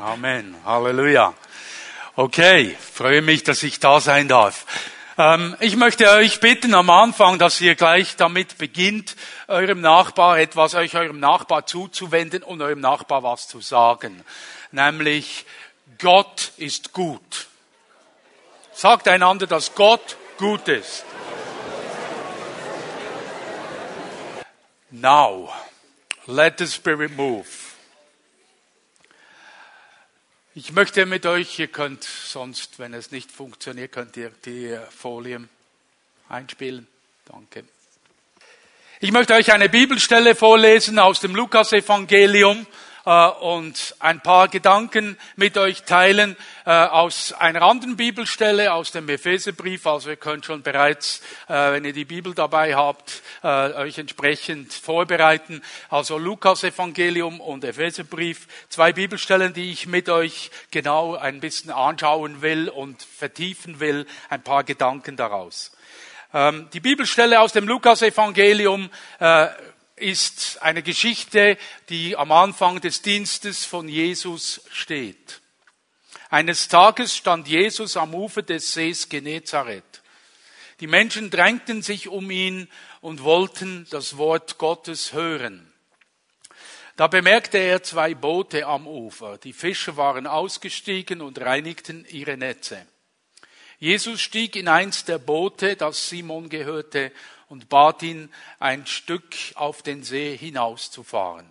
Amen. Halleluja. Okay, freue mich, dass ich da sein darf. Ähm, ich möchte euch bitten am Anfang, dass ihr gleich damit beginnt, eurem Nachbar etwas, euch eurem Nachbar zuzuwenden und eurem Nachbar was zu sagen. Nämlich, Gott ist gut. Sagt einander, dass Gott gut ist. Now, let the Spirit move. Ich möchte mit euch, ihr könnt sonst, wenn es nicht funktioniert, könnt ihr die Folien einspielen. Danke. Ich möchte euch eine Bibelstelle vorlesen aus dem Lukasevangelium äh, und ein paar Gedanken mit euch teilen äh, aus einer anderen Bibelstelle, aus dem Epheserbrief. Also ihr könnt schon bereits, äh, wenn ihr die Bibel dabei habt, euch entsprechend vorbereiten. Also Lukas Evangelium und Epheserbrief. Zwei Bibelstellen, die ich mit euch genau ein bisschen anschauen will und vertiefen will. Ein paar Gedanken daraus. Ähm, die Bibelstelle aus dem Lukas Evangelium ist eine Geschichte, die am Anfang des Dienstes von Jesus steht. Eines Tages stand Jesus am Ufer des Sees Genezareth. Die Menschen drängten sich um ihn und wollten das Wort Gottes hören. Da bemerkte er zwei Boote am Ufer. Die Fischer waren ausgestiegen und reinigten ihre Netze. Jesus stieg in eins der Boote, das Simon gehörte, und bat ihn, ein Stück auf den See hinauszufahren.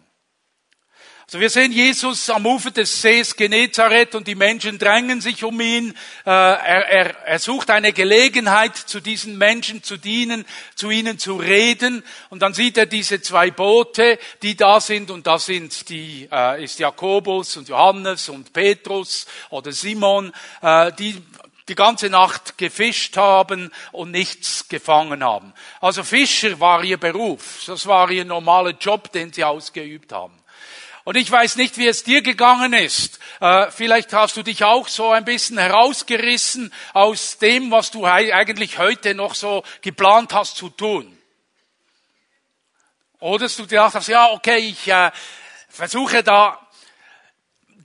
Also wir sehen Jesus am Ufer des Sees Genezareth und die Menschen drängen sich um ihn. Äh, er, er, er sucht eine Gelegenheit, zu diesen Menschen zu dienen, zu ihnen zu reden. Und dann sieht er diese zwei Boote, die da sind. Und da sind die, äh, ist Jakobus und Johannes und Petrus oder Simon, äh, die die ganze Nacht gefischt haben und nichts gefangen haben. Also Fischer war ihr Beruf. Das war ihr normaler Job, den sie ausgeübt haben. Und ich weiß nicht, wie es dir gegangen ist. Äh, vielleicht hast du dich auch so ein bisschen herausgerissen aus dem, was du eigentlich heute noch so geplant hast zu tun. Oder du gedacht hast, ja, okay, ich äh, versuche da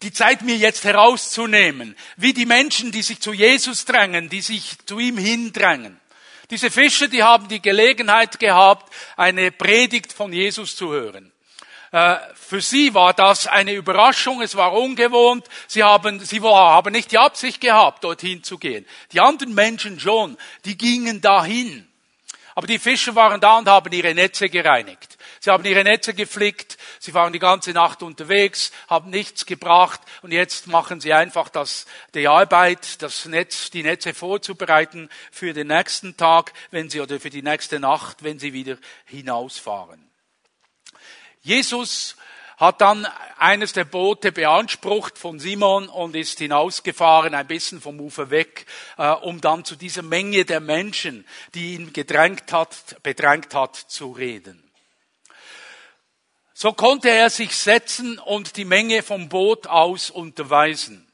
die Zeit mir jetzt herauszunehmen, wie die Menschen, die sich zu Jesus drängen, die sich zu ihm hindrängen. Diese Fischer, die haben die Gelegenheit gehabt, eine Predigt von Jesus zu hören. Äh, für sie war das eine Überraschung, es war ungewohnt, sie haben, sie haben nicht die Absicht gehabt, dorthin zu gehen. Die anderen Menschen schon, die gingen dahin. Aber die Fischer waren da und haben ihre Netze gereinigt. Sie haben ihre Netze geflickt, sie waren die ganze Nacht unterwegs, haben nichts gebracht und jetzt machen sie einfach das, die Arbeit, das Netz, die Netze vorzubereiten für den nächsten Tag, wenn sie, oder für die nächste Nacht, wenn sie wieder hinausfahren. Jesus hat dann eines der Boote beansprucht von Simon und ist hinausgefahren, ein bisschen vom Ufer weg, äh, um dann zu dieser Menge der Menschen, die ihn gedrängt hat, bedrängt hat, zu reden. So konnte er sich setzen und die Menge vom Boot aus unterweisen.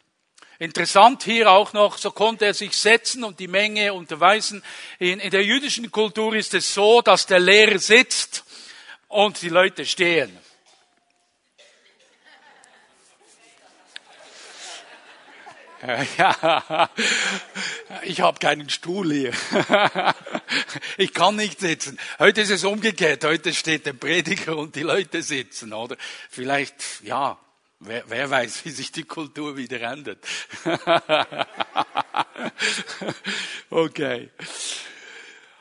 Interessant hier auch noch, so konnte er sich setzen und die Menge unterweisen. In, in der jüdischen Kultur ist es so, dass der Lehrer sitzt und die Leute stehen. Ja, ich habe keinen Stuhl hier. Ich kann nicht sitzen. Heute ist es umgekehrt. Heute steht der Prediger und die Leute sitzen, oder? Vielleicht, ja, wer, wer weiß, wie sich die Kultur wieder ändert. Okay.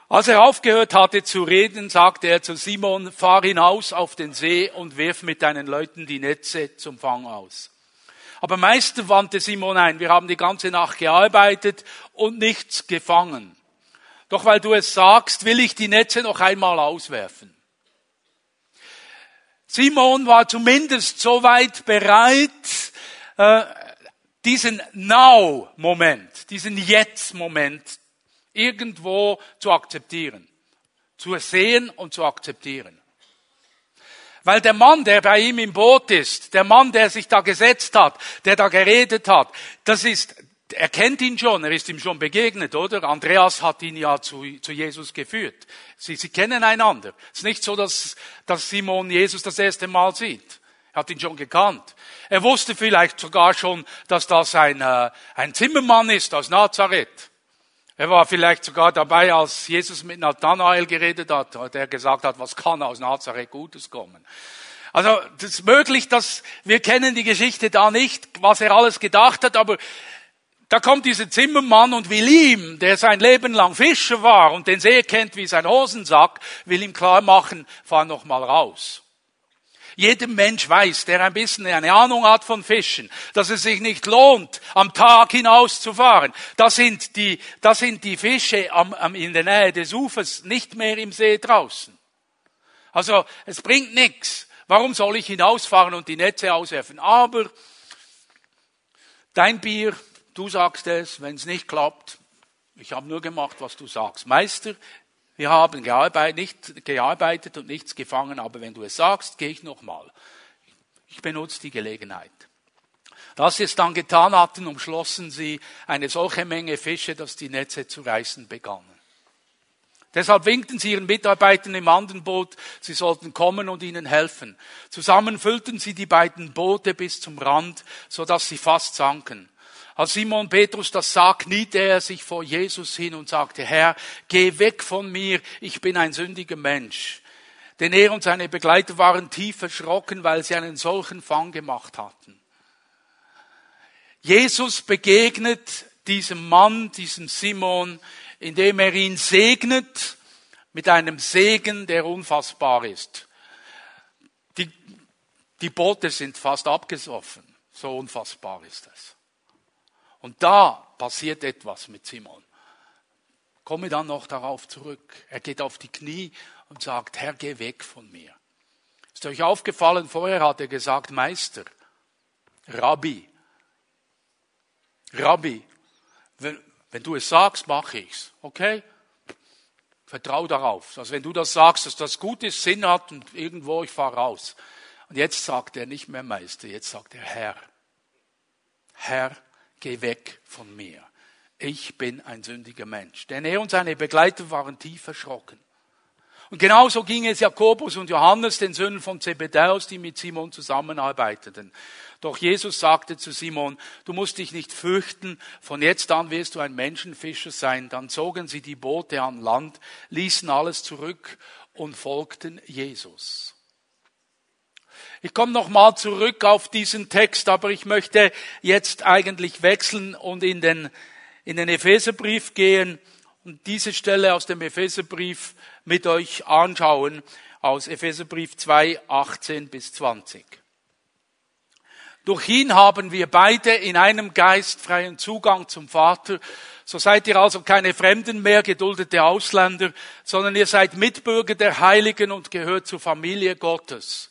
Als er aufgehört hatte zu reden, sagte er zu Simon, fahr hinaus auf den See und wirf mit deinen Leuten die Netze zum Fang aus. Aber Meister wandte Simon ein, wir haben die ganze Nacht gearbeitet und nichts gefangen. Doch weil du es sagst, will ich die Netze noch einmal auswerfen. Simon war zumindest so weit bereit, äh, diesen Now-Moment, diesen Jetzt-Moment irgendwo zu akzeptieren, zu sehen und zu akzeptieren. Weil der Mann, der bei ihm im Boot ist, der Mann, der sich da gesetzt hat, der da geredet hat, das ist, er kennt ihn schon, er ist ihm schon begegnet, oder? Andreas hat ihn ja zu, zu Jesus geführt. Sie, sie kennen einander. Es ist nicht so, dass, dass Simon Jesus das erste Mal sieht. hat ihn schon gekannt. Er wusste vielleicht sogar schon, dass das ein, äh, ein Zimmermann ist aus Nazareth. Er war vielleicht sogar dabei, als Jesus mit Nathanael geredet hat, hat er gesagt hat, was kann aus Nazareth Gutes kommen. Also, das ist möglich, dass wir kennen die Geschichte da nicht, was er alles gedacht hat, aber da kommt dieser Zimmermann und will ihm, der sein Leben lang Fischer war und den See kennt wie sein Hosensack, will ihm klar machen, fahr noch mal raus. Jeder Mensch weiß, der ein bisschen eine Ahnung hat von Fischen, dass es sich nicht lohnt, am Tag hinauszufahren. Das sind die, das sind die Fische am, am, in der Nähe des Ufers, nicht mehr im See draußen. Also, es bringt nichts. Warum soll ich hinausfahren und die Netze auswerfen? Aber dein Bier, du sagst es, wenn es nicht klappt, ich habe nur gemacht, was du sagst. Meister, wir haben gearbeitet, nicht gearbeitet und nichts gefangen, aber wenn du es sagst, gehe ich nochmal. Ich benutze die Gelegenheit. Das sie es dann getan hatten, umschlossen sie eine solche Menge Fische, dass die Netze zu reißen begannen. Deshalb winkten sie ihren Mitarbeitern im anderen Boot, sie sollten kommen und ihnen helfen. Zusammen füllten sie die beiden Boote bis zum Rand, so dass sie fast sanken. Als Simon Petrus das sah, kniete er sich vor Jesus hin und sagte, Herr, geh weg von mir, ich bin ein sündiger Mensch. Denn er und seine Begleiter waren tief erschrocken, weil sie einen solchen Fang gemacht hatten. Jesus begegnet diesem Mann, diesem Simon, indem er ihn segnet mit einem Segen, der unfassbar ist. Die, die Boote sind fast abgesoffen. So unfassbar ist es. Und da passiert etwas mit Simon. Komme dann noch darauf zurück. Er geht auf die Knie und sagt, Herr, geh weg von mir. Ist euch aufgefallen, vorher hat er gesagt, Meister, Rabbi, Rabbi, wenn, wenn du es sagst, mache ich's. Okay? Vertrau darauf. Also wenn du das sagst, dass das gut ist, Sinn hat und irgendwo ich fahre raus. Und jetzt sagt er nicht mehr Meister, jetzt sagt er Herr. Herr, geh weg von mir. Ich bin ein sündiger Mensch. Denn er und seine Begleiter waren tief erschrocken. Und genauso ging es Jakobus und Johannes, den Söhnen von Zebedäus, die mit Simon zusammenarbeiteten. Doch Jesus sagte zu Simon, du musst dich nicht fürchten, von jetzt an wirst du ein Menschenfischer sein. Dann zogen sie die Boote an Land, ließen alles zurück und folgten Jesus. Ich komme nochmal zurück auf diesen Text, aber ich möchte jetzt eigentlich wechseln und in den, in den Epheserbrief gehen und diese Stelle aus dem Epheserbrief mit euch anschauen, aus Epheserbrief 2, 18 bis 20. Durch ihn haben wir beide in einem Geist freien Zugang zum Vater. So seid ihr also keine Fremden mehr, geduldete Ausländer, sondern ihr seid Mitbürger der Heiligen und gehört zur Familie Gottes.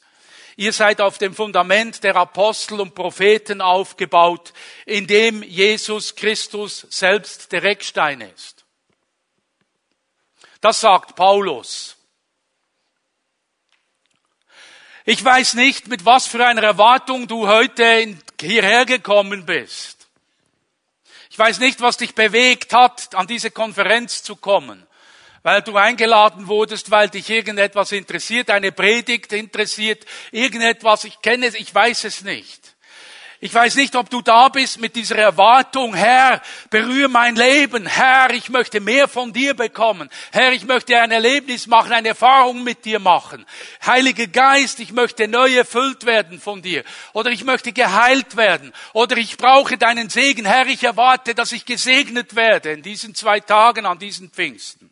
Ihr seid auf dem Fundament der Apostel und Propheten aufgebaut, in dem Jesus Christus selbst der Eckstein ist. Das sagt Paulus. Ich weiß nicht, mit was für einer Erwartung du heute hierher gekommen bist. Ich weiß nicht, was dich bewegt hat, an diese Konferenz zu kommen. Weil du eingeladen wurdest, weil dich irgendetwas interessiert, eine Predigt interessiert, irgendetwas, ich kenne es, ich weiß es nicht. Ich weiß nicht, ob du da bist mit dieser Erwartung, Herr, berühre mein Leben. Herr, ich möchte mehr von dir bekommen. Herr, ich möchte ein Erlebnis machen, eine Erfahrung mit dir machen. Heiliger Geist, ich möchte neu erfüllt werden von dir. Oder ich möchte geheilt werden. Oder ich brauche deinen Segen. Herr, ich erwarte, dass ich gesegnet werde in diesen zwei Tagen an diesen Pfingsten.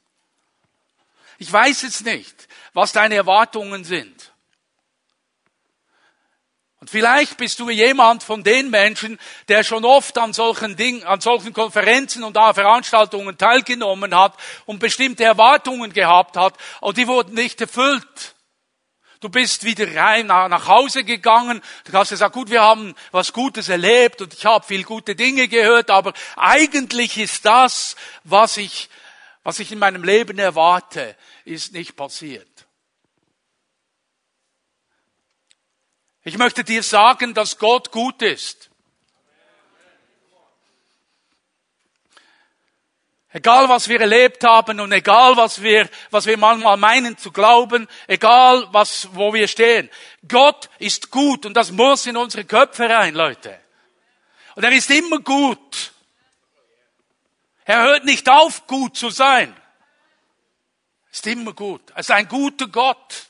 Ich weiß es nicht, was deine Erwartungen sind. Und vielleicht bist du jemand von den Menschen, der schon oft an solchen Dingen, an solchen Konferenzen und Veranstaltungen teilgenommen hat und bestimmte Erwartungen gehabt hat und die wurden nicht erfüllt. Du bist wieder rein nach Hause gegangen. Du hast gesagt, gut, wir haben was Gutes erlebt und ich habe viel gute Dinge gehört, aber eigentlich ist das, was ich, was ich in meinem Leben erwarte, ist nicht passiert. Ich möchte dir sagen, dass Gott gut ist. Egal was wir erlebt haben und egal was wir, was wir manchmal meinen zu glauben, egal was, wo wir stehen. Gott ist gut und das muss in unsere Köpfe rein, Leute. Und er ist immer gut. Er hört nicht auf, gut zu sein. Ist immer gut. Er ist ein guter Gott.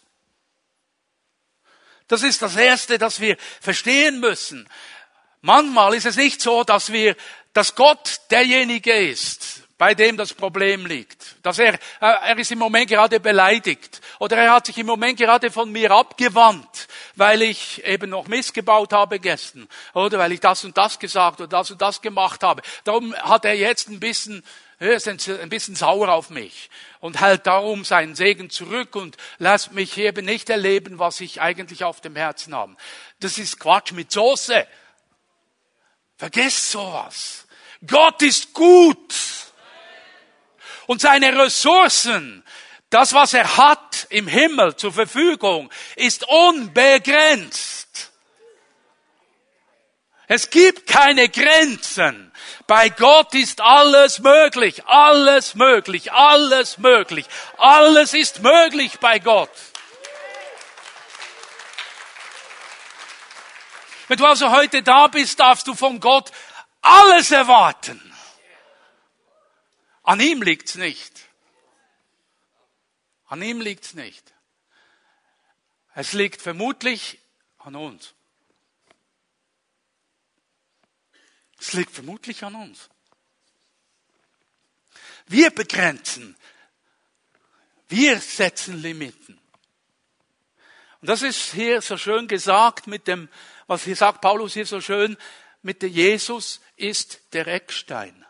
Das ist das Erste, das wir verstehen müssen. Manchmal ist es nicht so, dass wir, dass Gott derjenige ist, bei dem das Problem liegt. Dass er, äh, er ist im Moment gerade beleidigt oder er hat sich im Moment gerade von mir abgewandt, weil ich eben noch missgebaut habe gestern oder weil ich das und das gesagt oder das und das gemacht habe. Darum hat er jetzt ein bisschen ist ein bisschen sauer auf mich und hält darum seinen Segen zurück und lässt mich eben nicht erleben, was ich eigentlich auf dem Herzen habe. Das ist Quatsch mit Soße. Vergesst sowas. Gott ist gut und seine Ressourcen, das, was er hat im Himmel zur Verfügung, ist unbegrenzt. Es gibt keine Grenzen. Bei Gott ist alles möglich, alles möglich, alles möglich. Alles ist möglich bei Gott. Wenn du also heute da bist, darfst du von Gott alles erwarten. An ihm liegt's nicht. An ihm liegt's nicht. Es liegt vermutlich an uns. Es liegt vermutlich an uns. Wir begrenzen. Wir setzen Limiten. Und das ist hier so schön gesagt mit dem, was hier sagt Paulus hier so schön, mit der Jesus ist der Eckstein.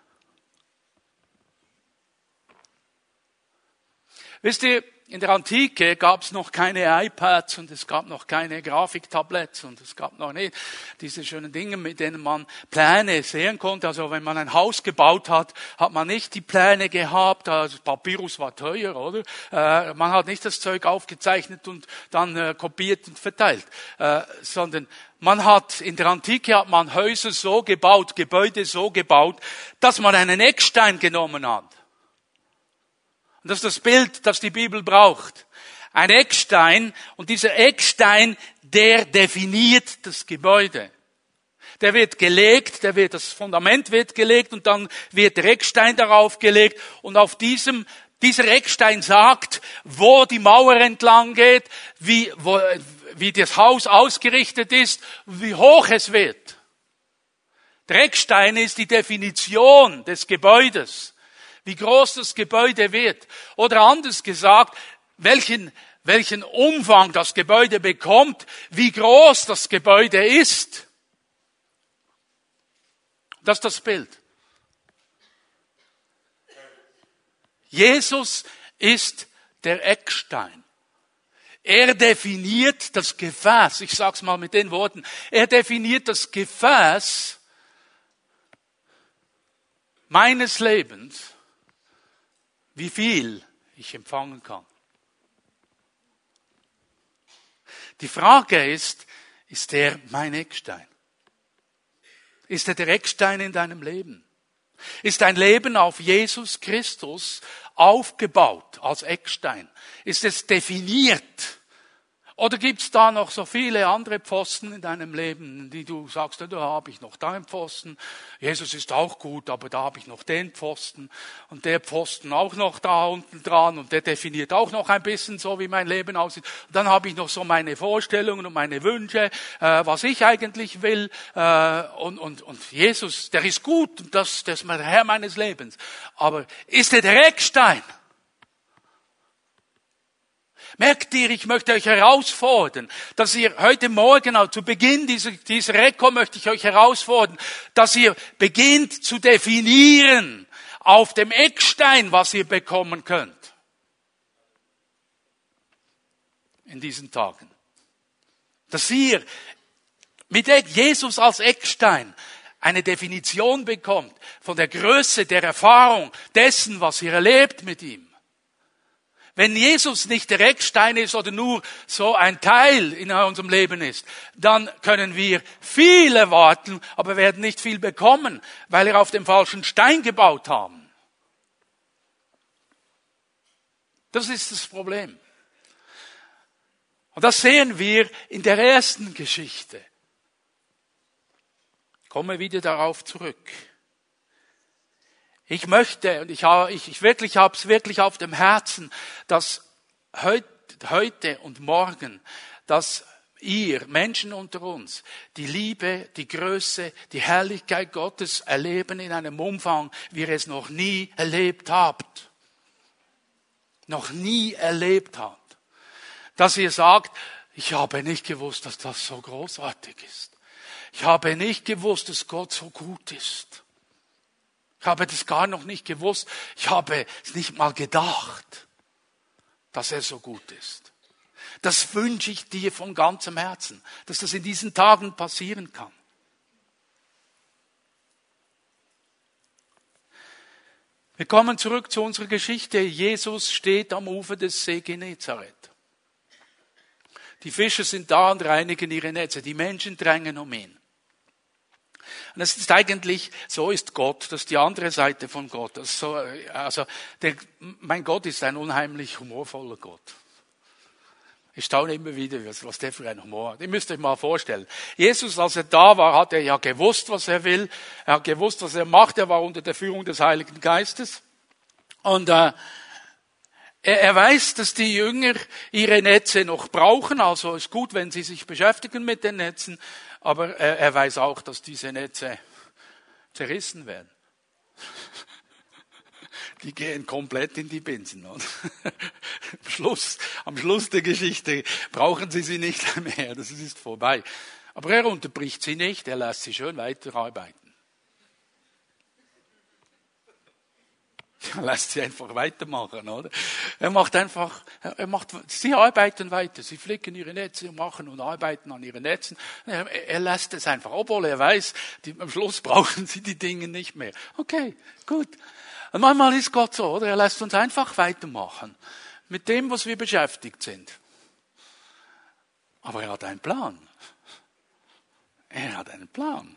Wisst ihr, in der Antike gab es noch keine iPads und es gab noch keine Grafiktablets und es gab noch nicht diese schönen Dinge, mit denen man Pläne sehen konnte. Also wenn man ein Haus gebaut hat, hat man nicht die Pläne gehabt. Also Papyrus war teuer, oder? Äh, man hat nicht das Zeug aufgezeichnet und dann äh, kopiert und verteilt, äh, sondern man hat in der Antike hat man Häuser so gebaut, Gebäude so gebaut, dass man einen Eckstein genommen hat. Und das ist das Bild, das die Bibel braucht. Ein Eckstein und dieser Eckstein, der definiert das Gebäude. Der wird gelegt, der wird, das Fundament wird gelegt und dann wird der Eckstein darauf gelegt und auf diesem, dieser Eckstein sagt, wo die Mauer entlang geht, wie, wo, wie das Haus ausgerichtet ist, wie hoch es wird. Der Eckstein ist die Definition des Gebäudes wie groß das Gebäude wird. Oder anders gesagt, welchen, welchen Umfang das Gebäude bekommt, wie groß das Gebäude ist. Das ist das Bild. Jesus ist der Eckstein. Er definiert das Gefäß, ich sage es mal mit den Worten, er definiert das Gefäß meines Lebens wie viel ich empfangen kann. Die Frage ist, ist er mein Eckstein? Ist er der Eckstein in deinem Leben? Ist dein Leben auf Jesus Christus aufgebaut als Eckstein? Ist es definiert oder gibt's da noch so viele andere Pfosten in deinem Leben, die du sagst, da habe ich noch deinen Pfosten. Jesus ist auch gut, aber da habe ich noch den Pfosten und der Pfosten auch noch da unten dran und der definiert auch noch ein bisschen so, wie mein Leben aussieht. Und dann habe ich noch so meine Vorstellungen und meine Wünsche, äh, was ich eigentlich will. Äh, und, und, und Jesus, der ist gut das, das ist der Herr meines Lebens. Aber ist er der Eckstein? Merkt ihr, ich möchte euch herausfordern, dass ihr heute Morgen, also zu Beginn dieser, dieser Rekord möchte ich euch herausfordern, dass ihr beginnt zu definieren auf dem Eckstein, was ihr bekommen könnt. In diesen Tagen. Dass ihr mit Jesus als Eckstein eine Definition bekommt von der Größe der Erfahrung dessen, was ihr erlebt mit ihm. Wenn Jesus nicht der Eckstein ist oder nur so ein Teil in unserem Leben ist, dann können wir viel erwarten, aber werden nicht viel bekommen, weil wir auf dem falschen Stein gebaut haben. Das ist das Problem. Und das sehen wir in der ersten Geschichte. Ich komme wieder darauf zurück. Ich möchte, und ich, ich, ich wirklich habe es wirklich auf dem Herzen, dass heute, heute und morgen, dass ihr Menschen unter uns die Liebe, die Größe, die Herrlichkeit Gottes erleben in einem Umfang, wie ihr es noch nie erlebt habt. Noch nie erlebt habt. Dass ihr sagt, ich habe nicht gewusst, dass das so großartig ist. Ich habe nicht gewusst, dass Gott so gut ist. Ich habe das gar noch nicht gewusst. Ich habe es nicht mal gedacht, dass er so gut ist. Das wünsche ich dir von ganzem Herzen, dass das in diesen Tagen passieren kann. Wir kommen zurück zu unserer Geschichte. Jesus steht am Ufer des See Genezareth. Die Fischer sind da und reinigen ihre Netze. Die Menschen drängen um ihn. Und es ist eigentlich, so ist Gott, das ist die andere Seite von Gott. Also, also der, mein Gott ist ein unheimlich humorvoller Gott. Ich staune immer wieder, was der für ein Humor hat. Ihr müsst euch mal vorstellen. Jesus, als er da war, hat er ja gewusst, was er will. Er hat gewusst, was er macht. Er war unter der Führung des Heiligen Geistes. Und äh, er, er weiß, dass die Jünger ihre Netze noch brauchen. Also ist gut, wenn sie sich beschäftigen mit den Netzen. Aber er, er weiß auch, dass diese Netze zerrissen werden. Die gehen komplett in die Binsen. Und am, Schluss, am Schluss der Geschichte brauchen sie sie nicht mehr. Das ist vorbei. Aber er unterbricht sie nicht. Er lässt sie schön weiterarbeiten. Er lässt sie einfach weitermachen, oder? Er macht einfach, er macht, sie arbeiten weiter, sie flicken ihre Netze und machen und arbeiten an ihren Netzen. Er, er lässt es einfach, obwohl er weiß, die, am Schluss brauchen sie die Dinge nicht mehr. Okay, gut. Und manchmal ist Gott so, oder? Er lässt uns einfach weitermachen. Mit dem, was wir beschäftigt sind. Aber er hat einen Plan. Er hat einen Plan.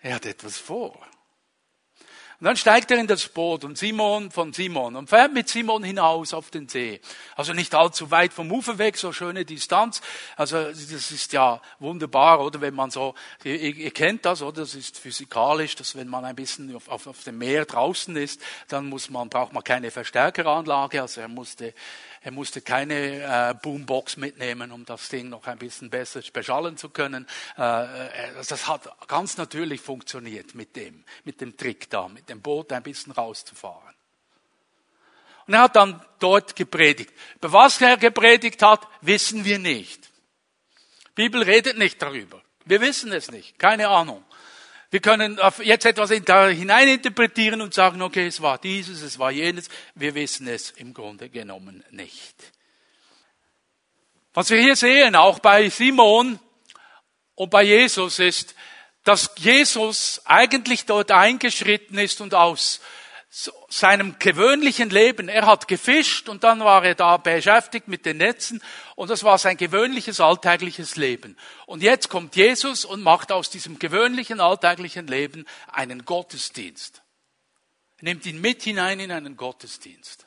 Er hat etwas vor. Und dann steigt er in das Boot und Simon von Simon und fährt mit Simon hinaus auf den See. Also nicht allzu weit vom Ufer weg, so schöne Distanz. Also das ist ja wunderbar, oder wenn man so, ihr, ihr kennt das, oder? Das ist physikalisch, dass wenn man ein bisschen auf, auf, auf dem Meer draußen ist, dann muss man, braucht man keine Verstärkeranlage. Also er musste er musste keine äh, Boombox mitnehmen, um das Ding noch ein bisschen besser beschallen zu können. Äh, äh, das hat ganz natürlich funktioniert mit dem, mit dem Trick da, mit dem Boot ein bisschen rauszufahren. Und er hat dann dort gepredigt. Über was er gepredigt hat, wissen wir nicht. Die Bibel redet nicht darüber. Wir wissen es nicht. Keine Ahnung. Wir können jetzt etwas da hineininterpretieren und sagen, okay, es war dieses, es war jenes. Wir wissen es im Grunde genommen nicht. Was wir hier sehen, auch bei Simon und bei Jesus, ist, dass Jesus eigentlich dort eingeschritten ist und aus seinem gewöhnlichen Leben. Er hat gefischt und dann war er da beschäftigt mit den Netzen und das war sein gewöhnliches alltägliches Leben. Und jetzt kommt Jesus und macht aus diesem gewöhnlichen alltäglichen Leben einen Gottesdienst. Er nimmt ihn mit hinein in einen Gottesdienst.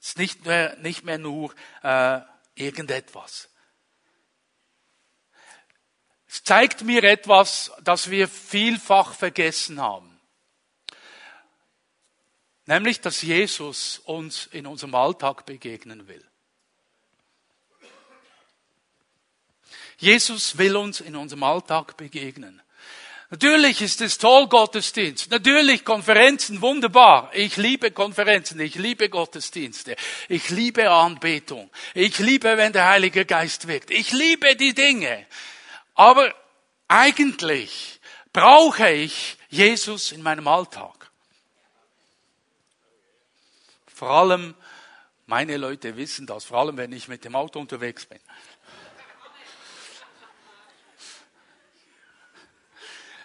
Es ist nicht mehr, nicht mehr nur äh, irgendetwas. Es zeigt mir etwas, das wir vielfach vergessen haben. Nämlich, dass Jesus uns in unserem Alltag begegnen will. Jesus will uns in unserem Alltag begegnen. Natürlich ist es toll, Gottesdienst. Natürlich Konferenzen, wunderbar. Ich liebe Konferenzen, ich liebe Gottesdienste. Ich liebe Anbetung. Ich liebe, wenn der Heilige Geist wirkt. Ich liebe die Dinge. Aber eigentlich brauche ich Jesus in meinem Alltag. Vor allem, meine Leute wissen das, vor allem wenn ich mit dem Auto unterwegs bin.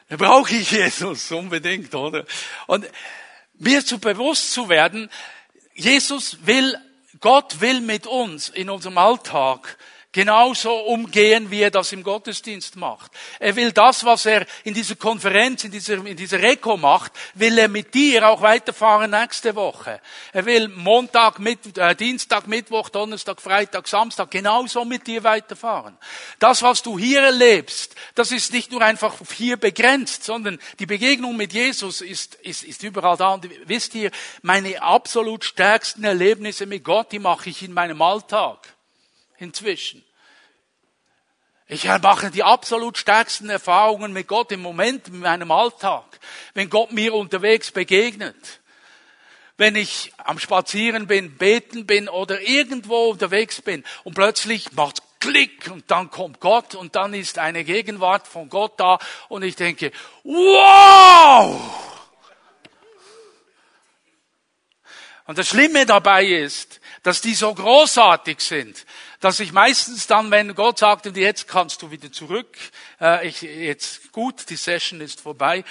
Da brauche ich Jesus unbedingt, oder? Und mir zu bewusst zu werden, Jesus will, Gott will mit uns in unserem Alltag genauso umgehen, wie er das im Gottesdienst macht. Er will das, was er in dieser Konferenz, in dieser, in dieser Reko macht, will er mit dir auch weiterfahren nächste Woche. Er will Montag, mit, äh, Dienstag, Mittwoch, Donnerstag, Freitag, Samstag genauso mit dir weiterfahren. Das, was du hier erlebst, das ist nicht nur einfach hier begrenzt, sondern die Begegnung mit Jesus ist, ist, ist überall da. Und wisst ihr, meine absolut stärksten Erlebnisse mit Gott, die mache ich in meinem Alltag inzwischen. Ich mache die absolut stärksten Erfahrungen mit Gott im Moment in meinem Alltag, wenn Gott mir unterwegs begegnet. Wenn ich am Spazieren bin, beten bin oder irgendwo unterwegs bin und plötzlich macht's Klick und dann kommt Gott und dann ist eine Gegenwart von Gott da und ich denke, wow! Und das Schlimme dabei ist, dass die so großartig sind, dass ich meistens dann, wenn Gott sagt, und jetzt kannst du wieder zurück, äh, ich, jetzt gut, die Session ist vorbei,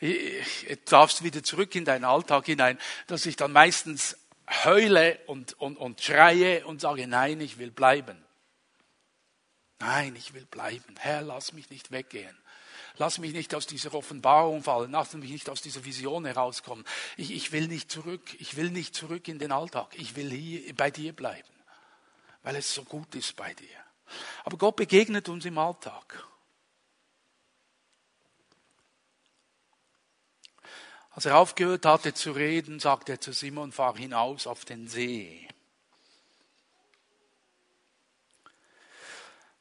jetzt darfst wieder zurück in deinen Alltag hinein, dass ich dann meistens heule und, und, und schreie und sage, nein, ich will bleiben. Nein, ich will bleiben. Herr, lass mich nicht weggehen. Lass mich nicht aus dieser Offenbarung fallen. Lass mich nicht aus dieser Vision herauskommen. Ich, ich will nicht zurück. Ich will nicht zurück in den Alltag. Ich will hier bei dir bleiben weil es so gut ist bei dir. Aber Gott begegnet uns im Alltag. Als er aufgehört hatte zu reden, sagte er zu Simon, fahr hinaus auf den See.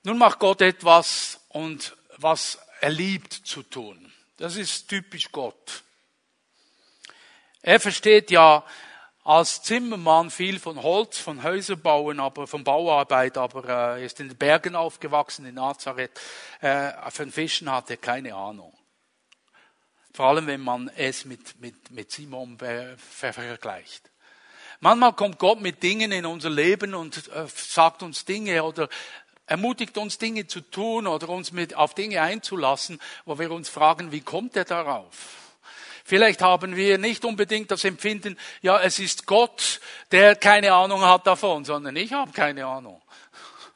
Nun macht Gott etwas und was er liebt zu tun. Das ist typisch Gott. Er versteht ja als Zimmermann viel von Holz, von Häuserbauen, aber von Bauarbeit, aber äh, er ist in den Bergen aufgewachsen in Nazareth. Äh, von Fischen hat er keine Ahnung. Vor allem, wenn man es mit, mit, mit Simon vergleicht. Manchmal kommt Gott mit Dingen in unser Leben und äh, sagt uns Dinge oder ermutigt uns Dinge zu tun oder uns mit, auf Dinge einzulassen, wo wir uns fragen, wie kommt er darauf? Vielleicht haben wir nicht unbedingt das Empfinden, ja, es ist Gott, der keine Ahnung hat davon, sondern ich habe keine Ahnung.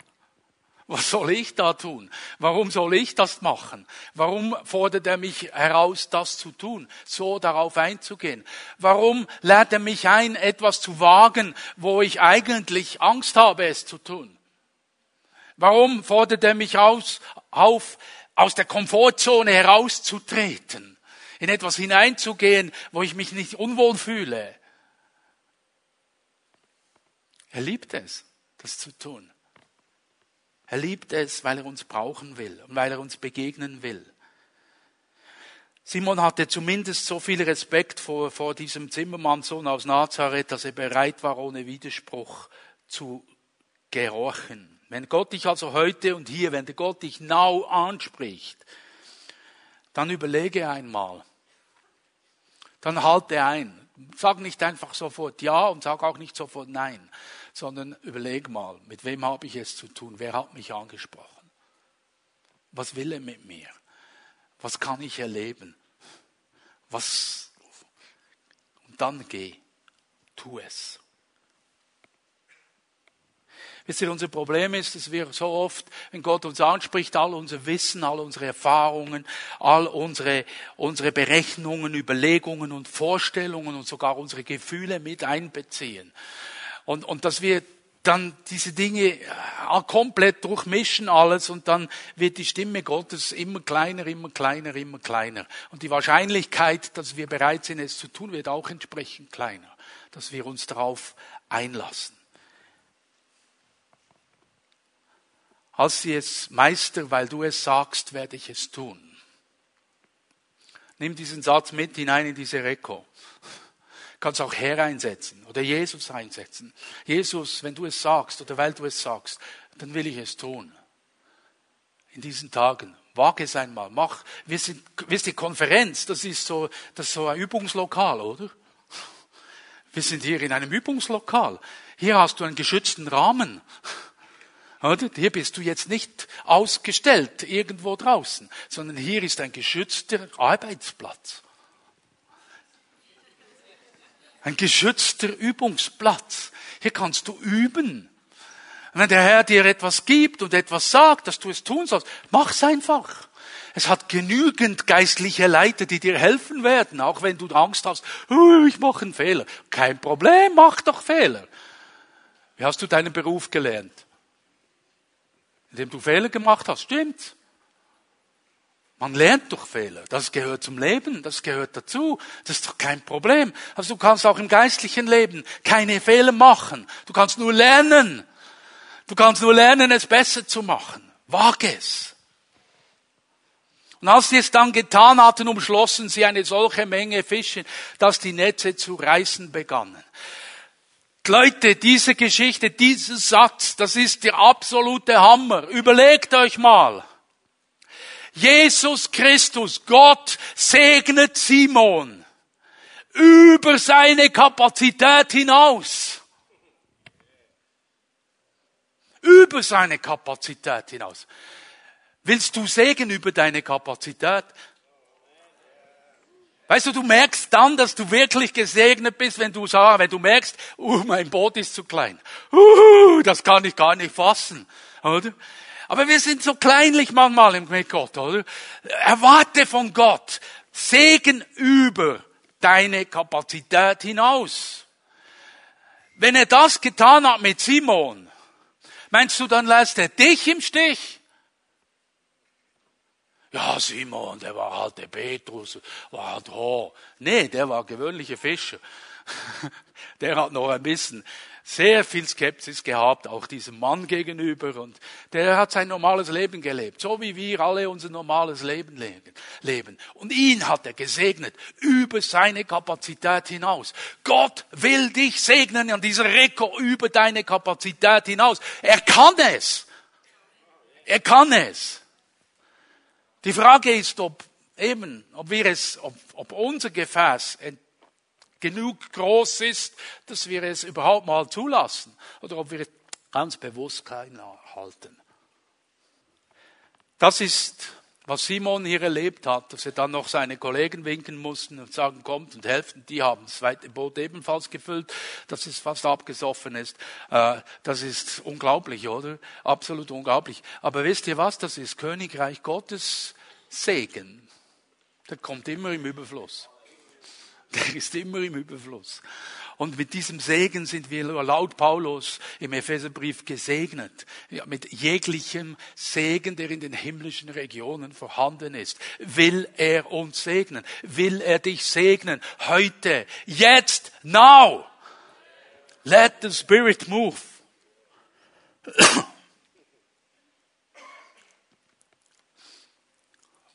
Was soll ich da tun? Warum soll ich das machen? Warum fordert er mich heraus, das zu tun, so darauf einzugehen? Warum lädt er mich ein, etwas zu wagen, wo ich eigentlich Angst habe, es zu tun? Warum fordert er mich aus, auf, aus der Komfortzone herauszutreten? In etwas hineinzugehen, wo ich mich nicht unwohl fühle. Er liebt es, das zu tun. Er liebt es, weil er uns brauchen will und weil er uns begegnen will. Simon hatte zumindest so viel Respekt vor, vor diesem Zimmermannssohn aus Nazareth, dass er bereit war, ohne Widerspruch zu gehorchen. Wenn Gott dich also heute und hier, wenn der Gott dich now anspricht, dann überlege einmal, dann halte ein. Sag nicht einfach sofort Ja und sag auch nicht sofort Nein, sondern überleg mal, mit wem habe ich es zu tun? Wer hat mich angesprochen? Was will er mit mir? Was kann ich erleben? Was? Und dann geh, tu es. Wisst ihr, unser Problem ist, dass wir so oft, wenn Gott uns anspricht, all unser Wissen, all unsere Erfahrungen, all unsere, unsere Berechnungen, Überlegungen und Vorstellungen und sogar unsere Gefühle mit einbeziehen. Und, und dass wir dann diese Dinge äh, komplett durchmischen alles und dann wird die Stimme Gottes immer kleiner, immer kleiner, immer kleiner. Und die Wahrscheinlichkeit, dass wir bereit sind, es zu tun, wird auch entsprechend kleiner, dass wir uns darauf einlassen. Als sie es, Meister, weil du es sagst, werde ich es tun. Nimm diesen Satz mit hinein in diese Reko. Kannst auch Herr einsetzen oder Jesus einsetzen. Jesus, wenn du es sagst oder weil du es sagst, dann will ich es tun. In diesen Tagen. Wage es einmal. Mach, wir sind, wisst ihr, Konferenz, das ist so, das ist so ein Übungslokal, oder? Wir sind hier in einem Übungslokal. Hier hast du einen geschützten Rahmen. Hier bist du jetzt nicht ausgestellt irgendwo draußen, sondern hier ist ein geschützter Arbeitsplatz. Ein geschützter Übungsplatz. Hier kannst du üben. wenn der Herr dir etwas gibt und etwas sagt, dass du es tun sollst, mach's einfach. Es hat genügend geistliche Leiter, die dir helfen werden, auch wenn du Angst hast, oh, ich mache einen Fehler. Kein Problem, mach doch Fehler. Wie hast du deinen Beruf gelernt? Indem du Fehler gemacht hast, stimmt. Man lernt durch Fehler. Das gehört zum Leben, das gehört dazu. Das ist doch kein Problem. Also du kannst auch im geistlichen Leben keine Fehler machen. Du kannst nur lernen. Du kannst nur lernen, es besser zu machen. Wag es. Und als sie es dann getan hatten, umschlossen sie eine solche Menge Fische, dass die Netze zu reißen begannen. Leute, diese Geschichte, dieser Satz, das ist der absolute Hammer. Überlegt euch mal. Jesus Christus, Gott segnet Simon über seine Kapazität hinaus. Über seine Kapazität hinaus. Willst du Segen über deine Kapazität? Weißt du, du merkst dann, dass du wirklich gesegnet bist, wenn du sagst, wenn du merkst, uh, mein Boot ist zu klein. Uh, das kann ich gar nicht fassen, oder? Aber wir sind so kleinlich manchmal mit Gott, oder? Erwarte von Gott Segen über deine Kapazität hinaus. Wenn er das getan hat mit Simon, meinst du, dann lässt er dich im Stich? Ja, Simon, der war halt der Petrus, war halt da. Nee, der war gewöhnlicher Fischer. Der hat noch ein bisschen sehr viel Skepsis gehabt, auch diesem Mann gegenüber. Und der hat sein normales Leben gelebt, so wie wir alle unser normales Leben leben. Und ihn hat er gesegnet über seine Kapazität hinaus. Gott will dich segnen an dieser Rekord über deine Kapazität hinaus. Er kann es. Er kann es. Die Frage ist, ob eben, ob wir es, ob, ob unser Gefäß genug groß ist, dass wir es überhaupt mal zulassen oder ob wir es ganz bewusst kein halten. Das ist, was Simon hier erlebt hat, dass er dann noch seine Kollegen winken mussten und sagen, kommt und helft. Und die haben das zweite Boot ebenfalls gefüllt, dass es fast abgesoffen ist. Äh, das ist unglaublich, oder? Absolut unglaublich. Aber wisst ihr was? Das ist Königreich Gottes Segen. Der kommt immer im Überfluss. Der ist immer im Überfluss. Und mit diesem Segen sind wir laut Paulus im Epheserbrief gesegnet. Ja, mit jeglichem Segen, der in den himmlischen Regionen vorhanden ist, will er uns segnen. Will er dich segnen. Heute, jetzt, now. Let the Spirit move.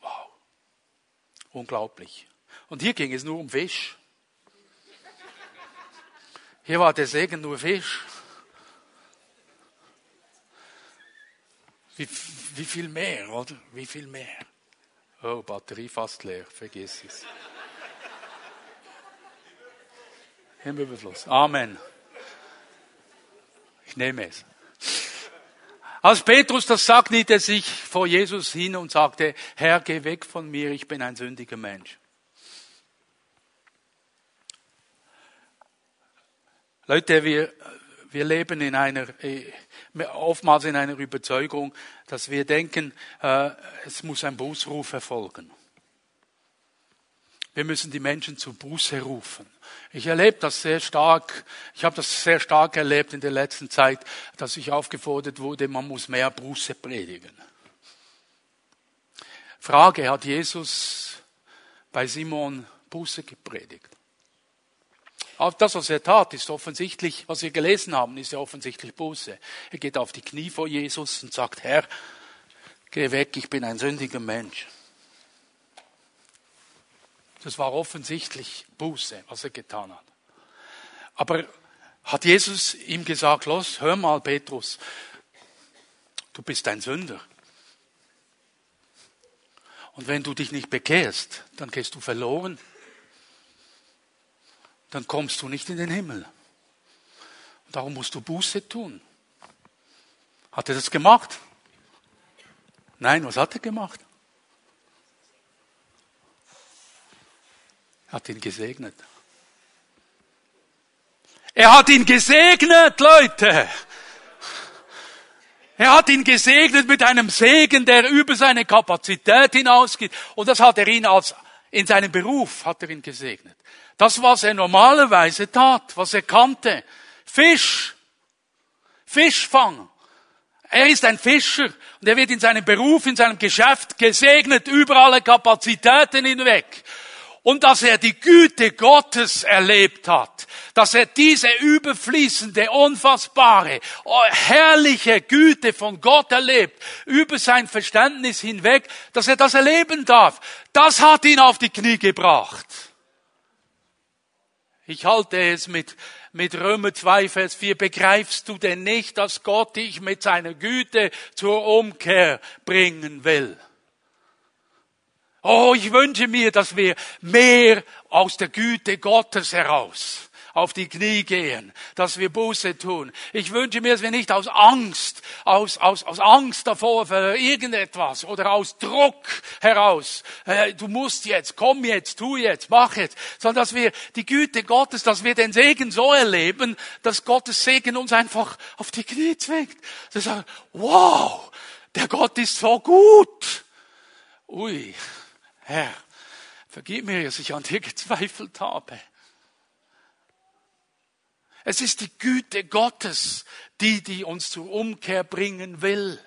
Wow. Unglaublich. Und hier ging es nur um Fisch. Hier war der Segen nur Fisch. Wie, wie viel mehr, oder? Wie viel mehr? Oh, Batterie fast leer, vergiss es. Im Überfluss. Amen. Ich nehme es. Als Petrus das sagt, niet er sich vor Jesus hin und sagte, Herr, geh weg von mir, ich bin ein sündiger Mensch. Leute, wir, wir leben in einer, äh, oftmals in einer Überzeugung, dass wir denken, äh, es muss ein Bußruf erfolgen. Wir müssen die Menschen zu Buße rufen. Ich erlebe das sehr stark, ich habe das sehr stark erlebt in der letzten Zeit, dass ich aufgefordert wurde, man muss mehr Buße predigen. Frage, hat Jesus bei Simon Buße gepredigt? Auch das, was er tat, ist offensichtlich, was wir gelesen haben, ist ja offensichtlich Buße. Er geht auf die Knie vor Jesus und sagt, Herr, geh weg, ich bin ein sündiger Mensch. Das war offensichtlich Buße, was er getan hat. Aber hat Jesus ihm gesagt, los, hör mal, Petrus, du bist ein Sünder. Und wenn du dich nicht bekehrst, dann gehst du verloren dann kommst du nicht in den Himmel. Darum musst du Buße tun. Hat er das gemacht? Nein, was hat er gemacht? Er hat ihn gesegnet. Er hat ihn gesegnet, Leute. Er hat ihn gesegnet mit einem Segen, der über seine Kapazität hinausgeht. Und das hat er ihn als, in seinem Beruf hat er ihn gesegnet. Das, was er normalerweise tat, was er kannte. Fisch. Fischfang. Er ist ein Fischer und er wird in seinem Beruf, in seinem Geschäft gesegnet über alle Kapazitäten hinweg und dass er die Güte Gottes erlebt hat, dass er diese überfließende, unfassbare, oh, herrliche Güte von Gott erlebt, über sein Verständnis hinweg, dass er das erleben darf, das hat ihn auf die Knie gebracht. Ich halte es mit, mit Römer 2, Vers 4. Begreifst du denn nicht, dass Gott dich mit seiner Güte zur Umkehr bringen will? Oh, ich wünsche mir, dass wir mehr aus der Güte Gottes heraus auf die Knie gehen, dass wir Buße tun. Ich wünsche mir, dass wir nicht aus Angst, aus, aus, aus Angst davor für irgendetwas oder aus Druck heraus, äh, du musst jetzt, komm jetzt, tu jetzt, mach jetzt, sondern dass wir die Güte Gottes, dass wir den Segen so erleben, dass Gottes Segen uns einfach auf die Knie zwingt. Wir sagen, wow, der Gott ist so gut. Ui, Herr, vergib mir, dass ich an dir gezweifelt habe. Es ist die Güte Gottes, die, die uns zur Umkehr bringen will.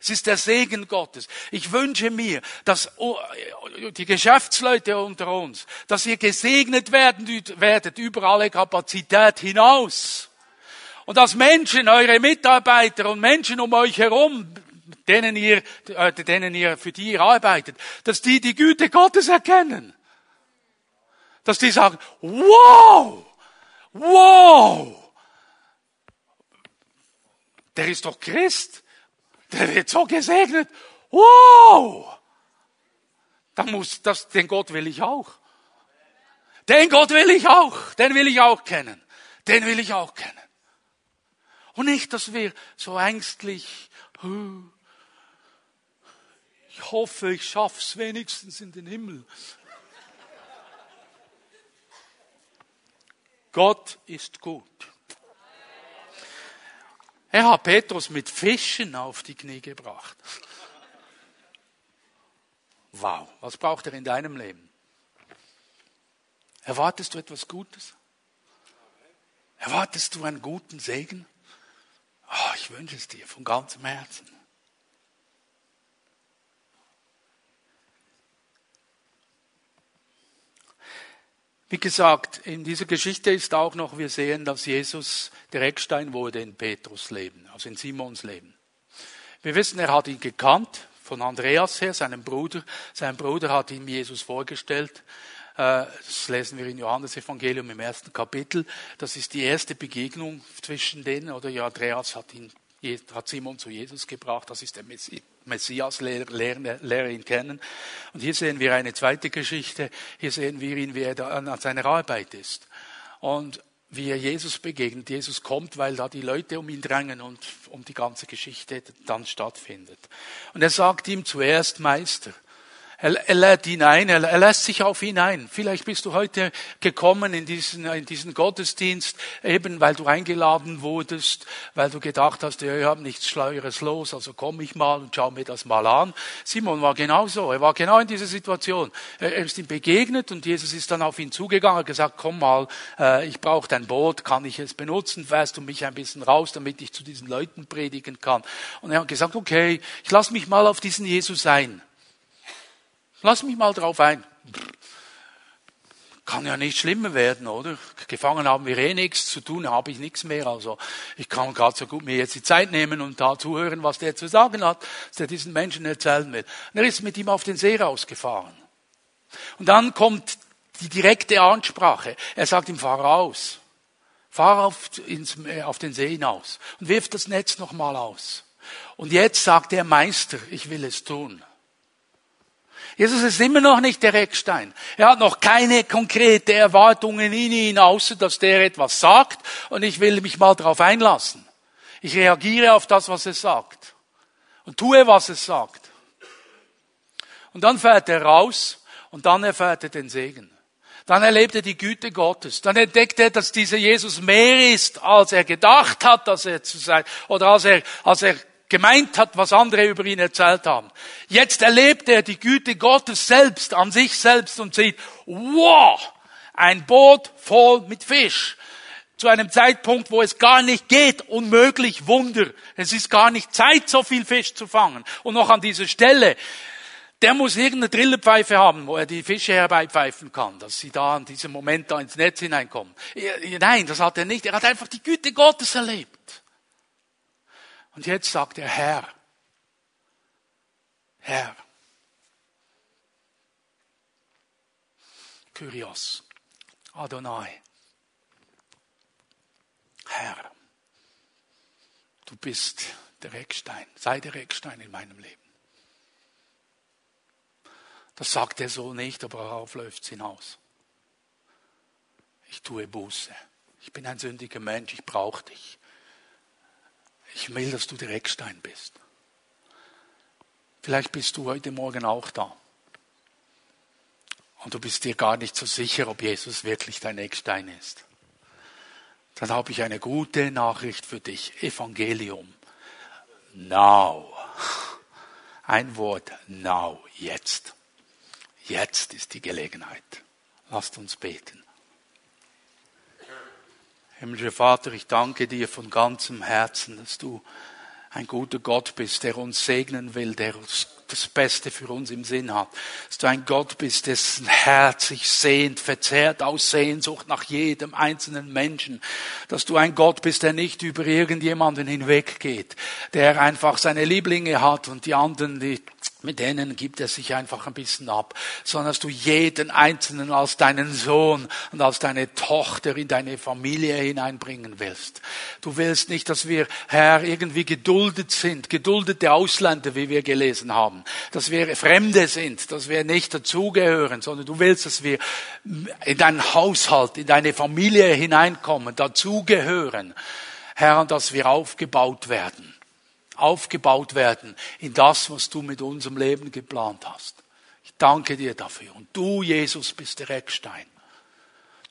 Es ist der Segen Gottes. Ich wünsche mir, dass oh, die Geschäftsleute unter uns, dass ihr gesegnet werden werdet über alle Kapazität hinaus. Und dass Menschen, eure Mitarbeiter und Menschen um euch herum, denen ihr, äh, denen ihr, für die ihr arbeitet, dass die die Güte Gottes erkennen. Dass die sagen, wow, wow, der ist doch Christ, der wird so gesegnet, wow. Dann muss das, den Gott will ich auch. Den Gott will ich auch, den will ich auch kennen, den will ich auch kennen. Und nicht, dass wir so ängstlich, ich hoffe, ich schaff's wenigstens in den Himmel. Gott ist gut. Er hat Petrus mit Fischen auf die Knie gebracht. Wow, was braucht er in deinem Leben? Erwartest du etwas Gutes? Erwartest du einen guten Segen? Oh, ich wünsche es dir von ganzem Herzen. Wie gesagt, in dieser Geschichte ist auch noch, wir sehen, dass Jesus der Eckstein wurde in Petrus Leben, also in Simons Leben. Wir wissen, er hat ihn gekannt, von Andreas her, seinem Bruder. Sein Bruder hat ihm Jesus vorgestellt. Äh, das lesen wir in Johannes Evangelium im ersten Kapitel. Das ist die erste Begegnung zwischen denen, oder ja, Andreas hat ihn hat Simon zu Jesus gebracht, das ist der Messias, lehre ihn kennen. Und hier sehen wir eine zweite Geschichte, hier sehen wir ihn, wie er an seiner Arbeit ist. Und wie er Jesus begegnet. Jesus kommt, weil da die Leute um ihn drängen und um die ganze Geschichte dann stattfindet. Und er sagt ihm zuerst, Meister, er, er lädt ihn ein, er, er lässt sich auf ihn ein. Vielleicht bist du heute gekommen in diesen, in diesen Gottesdienst, eben weil du eingeladen wurdest, weil du gedacht hast, ja, ich habe nichts Schleueres los, also komm ich mal und schau mir das mal an. Simon war genauso, er war genau in dieser Situation. Er, er ist ihm begegnet und Jesus ist dann auf ihn zugegangen und gesagt, komm mal, äh, ich brauche dein Boot, kann ich es benutzen, fährst du mich ein bisschen raus, damit ich zu diesen Leuten predigen kann. Und er hat gesagt, okay, ich lass mich mal auf diesen Jesus ein. Lass mich mal drauf ein. Kann ja nicht schlimmer werden, oder? Gefangen haben wir eh nichts, zu tun habe ich nichts mehr. Also ich kann gerade so gut mir jetzt die Zeit nehmen und da zuhören, was der zu sagen hat, was der diesen Menschen erzählen will. Und er ist mit ihm auf den See rausgefahren. Und dann kommt die direkte Ansprache. Er sagt ihm, fahr raus. Fahr auf, ins, auf den See hinaus und wirf das Netz nochmal aus. Und jetzt sagt der Meister, ich will es tun. Jesus ist immer noch nicht der Eckstein. Er hat noch keine konkrete Erwartungen in ihn, außer dass der etwas sagt und ich will mich mal darauf einlassen. Ich reagiere auf das, was er sagt und tue, was er sagt. Und dann fährt er raus und dann erfährt er den Segen. Dann erlebt er die Güte Gottes. Dann entdeckt er, dass dieser Jesus mehr ist, als er gedacht hat, dass er zu sein, oder als er, als er gemeint hat, was andere über ihn erzählt haben. Jetzt erlebt er die Güte Gottes selbst an sich selbst und sieht, wow, ein Boot voll mit Fisch. Zu einem Zeitpunkt, wo es gar nicht geht, unmöglich, Wunder. Es ist gar nicht Zeit, so viel Fisch zu fangen. Und noch an dieser Stelle, der muss irgendeine Trillerpfeife haben, wo er die Fische herbeipfeifen kann, dass sie da in diesem Moment da ins Netz hineinkommen. Nein, das hat er nicht. Er hat einfach die Güte Gottes erlebt. Und jetzt sagt er, Herr, Herr, Kyrios, Adonai, Herr, du bist der Eckstein, sei der Eckstein in meinem Leben. Das sagt er so nicht, aber darauf läuft es hinaus. Ich tue Buße. Ich bin ein sündiger Mensch, ich brauche dich. Ich will, dass du der Eckstein bist. Vielleicht bist du heute Morgen auch da. Und du bist dir gar nicht so sicher, ob Jesus wirklich dein Eckstein ist. Dann habe ich eine gute Nachricht für dich. Evangelium. Now. Ein Wort. Now. Jetzt. Jetzt ist die Gelegenheit. Lasst uns beten. Himmlischer Vater, ich danke dir von ganzem Herzen, dass du ein guter Gott bist, der uns segnen will, der uns das Beste für uns im Sinn hat. Dass du ein Gott bist, dessen Herz sich sehnt, verzehrt aus Sehnsucht nach jedem einzelnen Menschen. Dass du ein Gott bist, der nicht über irgendjemanden hinweggeht, der einfach seine Lieblinge hat und die anderen, die mit denen gibt er sich einfach ein bisschen ab, sondern dass du jeden Einzelnen als deinen Sohn und als deine Tochter in deine Familie hineinbringen willst. Du willst nicht, dass wir, Herr, irgendwie geduldet sind, geduldete Ausländer, wie wir gelesen haben, dass wir Fremde sind, dass wir nicht dazugehören, sondern du willst, dass wir in deinen Haushalt, in deine Familie hineinkommen, dazugehören, Herr, dass wir aufgebaut werden aufgebaut werden in das, was du mit unserem Leben geplant hast. Ich danke dir dafür. Und du, Jesus, bist der Eckstein.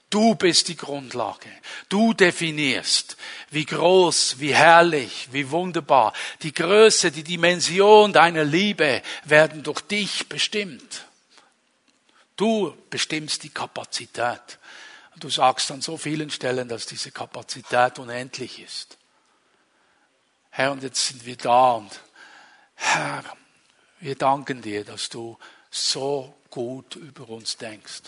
Du bist die Grundlage. Du definierst, wie groß, wie herrlich, wie wunderbar. Die Größe, die Dimension deiner Liebe werden durch dich bestimmt. Du bestimmst die Kapazität. Du sagst an so vielen Stellen, dass diese Kapazität unendlich ist. Herr, und jetzt sind wir da und Herr, wir danken dir, dass du so gut über uns denkst.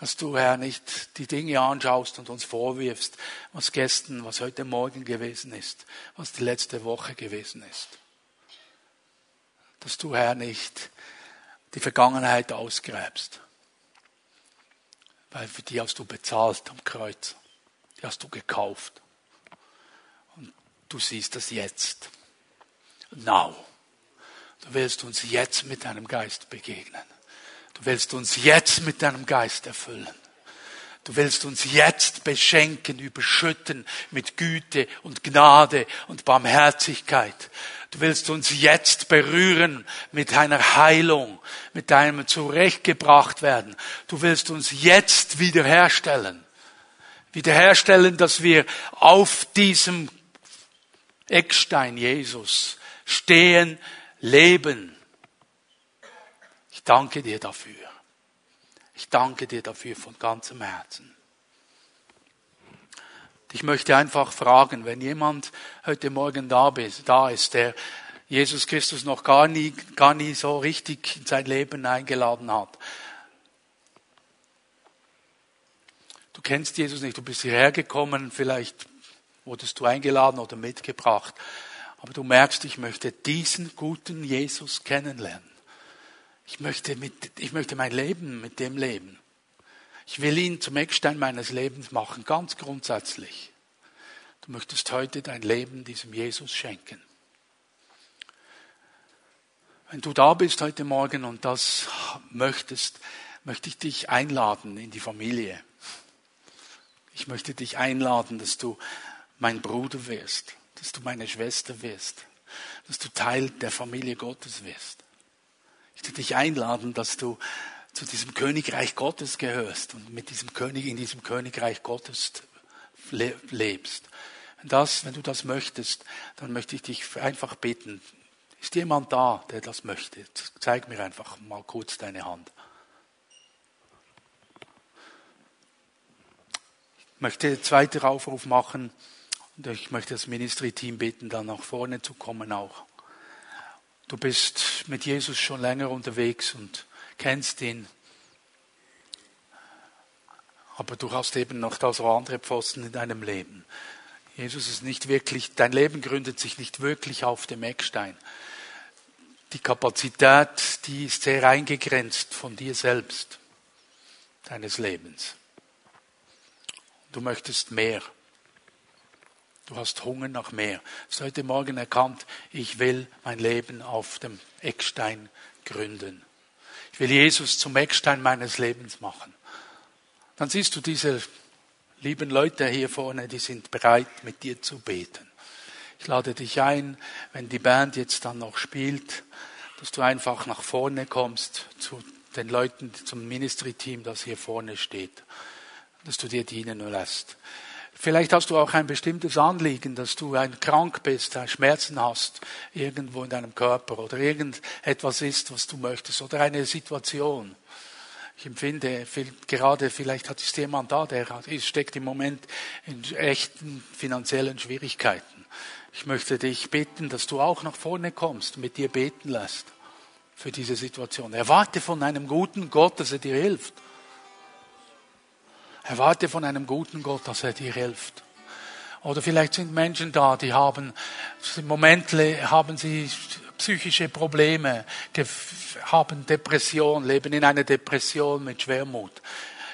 Dass du, Herr, nicht die Dinge anschaust und uns vorwirfst, was gestern, was heute Morgen gewesen ist, was die letzte Woche gewesen ist. Dass du, Herr, nicht die Vergangenheit ausgräbst. Weil für die hast du bezahlt am Kreuz. Die hast du gekauft. Du siehst das jetzt. Now. Du willst uns jetzt mit deinem Geist begegnen. Du willst uns jetzt mit deinem Geist erfüllen. Du willst uns jetzt beschenken, überschütten mit Güte und Gnade und Barmherzigkeit. Du willst uns jetzt berühren mit deiner Heilung, mit deinem zurechtgebracht werden. Du willst uns jetzt wiederherstellen. Wiederherstellen, dass wir auf diesem Eckstein Jesus stehen, leben. Ich danke dir dafür. Ich danke dir dafür von ganzem Herzen. Ich möchte einfach fragen, wenn jemand heute Morgen da ist, da ist, der Jesus Christus noch gar nie, gar nie so richtig in sein Leben eingeladen hat. Du kennst Jesus nicht, du bist hierher gekommen, vielleicht wurdest du eingeladen oder mitgebracht. Aber du merkst, ich möchte diesen guten Jesus kennenlernen. Ich möchte, mit, ich möchte mein Leben mit dem leben. Ich will ihn zum Eckstein meines Lebens machen, ganz grundsätzlich. Du möchtest heute dein Leben diesem Jesus schenken. Wenn du da bist heute Morgen und das möchtest, möchte ich dich einladen in die Familie. Ich möchte dich einladen, dass du mein Bruder wirst, dass du meine Schwester wirst, dass du Teil der Familie Gottes wirst. Ich will dich einladen, dass du zu diesem Königreich Gottes gehörst und mit diesem König in diesem Königreich Gottes lebst. Wenn, das, wenn du das möchtest, dann möchte ich dich einfach bitten. Ist jemand da, der das möchte? Zeig mir einfach mal kurz deine Hand. Ich möchte den zweiten Aufruf machen und ich möchte das Ministry-Team bitten, dann nach vorne zu kommen auch. Du bist mit Jesus schon länger unterwegs und kennst ihn. Aber du hast eben noch da so andere Pfosten in deinem Leben. Jesus ist nicht wirklich, dein Leben gründet sich nicht wirklich auf dem Eckstein. Die Kapazität, die ist sehr eingegrenzt von dir selbst, deines Lebens. Du möchtest mehr. Du hast Hunger nach mehr. Hast heute Morgen erkannt, ich will mein Leben auf dem Eckstein gründen. Ich will Jesus zum Eckstein meines Lebens machen. Dann siehst du diese lieben Leute hier vorne, die sind bereit, mit dir zu beten. Ich lade dich ein, wenn die Band jetzt dann noch spielt, dass du einfach nach vorne kommst zu den Leuten, zum Ministry-Team, das hier vorne steht dass du dir dienen lässt. Vielleicht hast du auch ein bestimmtes Anliegen, dass du ein krank bist, Schmerzen hast irgendwo in deinem Körper oder irgendetwas ist, was du möchtest oder eine Situation. Ich empfinde gerade, vielleicht hat es jemand da, der steckt im Moment in echten finanziellen Schwierigkeiten. Ich möchte dich bitten, dass du auch nach vorne kommst mit dir beten lässt für diese Situation. Erwarte von einem guten Gott, dass er dir hilft. Erwarte von einem guten Gott, dass er dir hilft. Oder vielleicht sind Menschen da, die haben, im Moment haben sie psychische Probleme, haben Depression, leben in einer Depression mit Schwermut.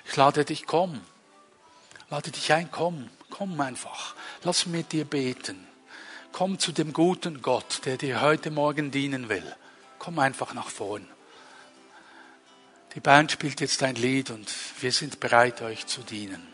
Ich lade dich, komm. Lade dich ein, komm. Komm einfach. Lass mit dir beten. Komm zu dem guten Gott, der dir heute Morgen dienen will. Komm einfach nach vorn. Die Band spielt jetzt ein Lied und wir sind bereit, euch zu dienen.